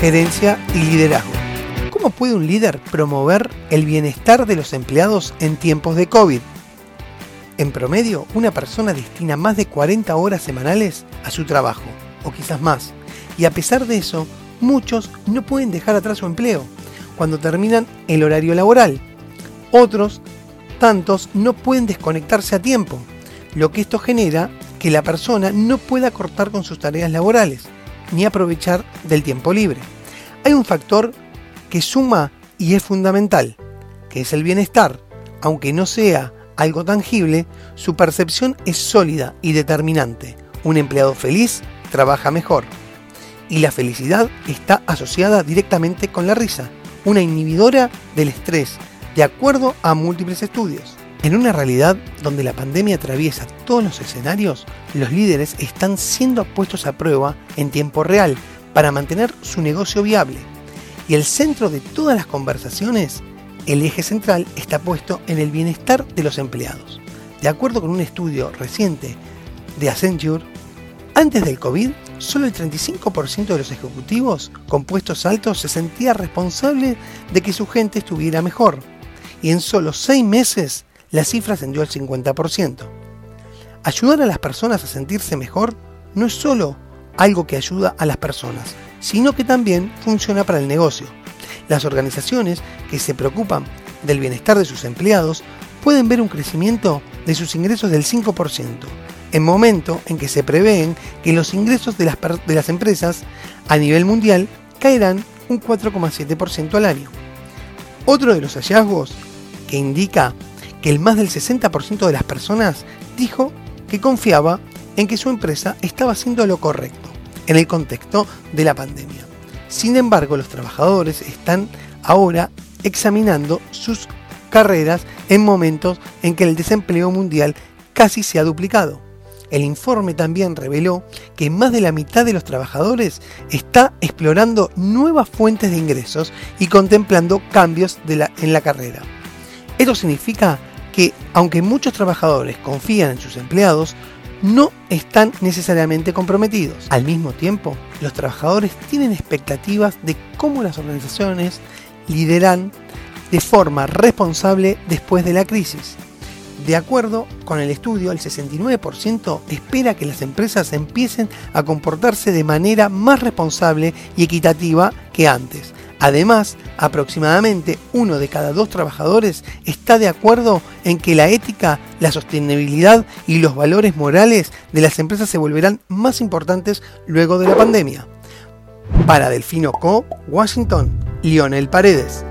gerencia y liderazgo. ¿Cómo puede un líder promover el bienestar de los empleados en tiempos de COVID? En promedio, una persona destina más de 40 horas semanales a su trabajo, o quizás más, y a pesar de eso, muchos no pueden dejar atrás su empleo cuando terminan el horario laboral. Otros, tantos, no pueden desconectarse a tiempo, lo que esto genera que la persona no pueda cortar con sus tareas laborales, ni aprovechar del tiempo libre. Hay un factor que suma y es fundamental, que es el bienestar. Aunque no sea algo tangible, su percepción es sólida y determinante. Un empleado feliz trabaja mejor. Y la felicidad está asociada directamente con la risa, una inhibidora del estrés, de acuerdo a múltiples estudios. En una realidad donde la pandemia atraviesa todos los escenarios, los líderes están siendo puestos a prueba en tiempo real para mantener su negocio viable. Y el centro de todas las conversaciones, el eje central está puesto en el bienestar de los empleados. De acuerdo con un estudio reciente de Accenture, antes del COVID, solo el 35% de los ejecutivos con puestos altos se sentía responsable de que su gente estuviera mejor. Y en solo 6 meses la cifra ascendió al 50%. Ayudar a las personas a sentirse mejor no es solo algo que ayuda a las personas, sino que también funciona para el negocio. Las organizaciones que se preocupan del bienestar de sus empleados pueden ver un crecimiento de sus ingresos del 5%, en momento en que se prevén que los ingresos de las, de las empresas a nivel mundial caerán un 4,7% al año. Otro de los hallazgos que indica que el más del 60% de las personas dijo que confiaba en que su empresa estaba haciendo lo correcto en el contexto de la pandemia. Sin embargo, los trabajadores están ahora examinando sus carreras en momentos en que el desempleo mundial casi se ha duplicado. El informe también reveló que más de la mitad de los trabajadores está explorando nuevas fuentes de ingresos y contemplando cambios en la carrera. Esto significa que, aunque muchos trabajadores confían en sus empleados, no están necesariamente comprometidos. Al mismo tiempo, los trabajadores tienen expectativas de cómo las organizaciones lideran de forma responsable después de la crisis. De acuerdo con el estudio, el 69% espera que las empresas empiecen a comportarse de manera más responsable y equitativa que antes, Además, aproximadamente uno de cada dos trabajadores está de acuerdo en que la ética, la sostenibilidad y los valores morales de las empresas se volverán más importantes luego de la pandemia. Para Delfino Co, Washington, Lionel Paredes.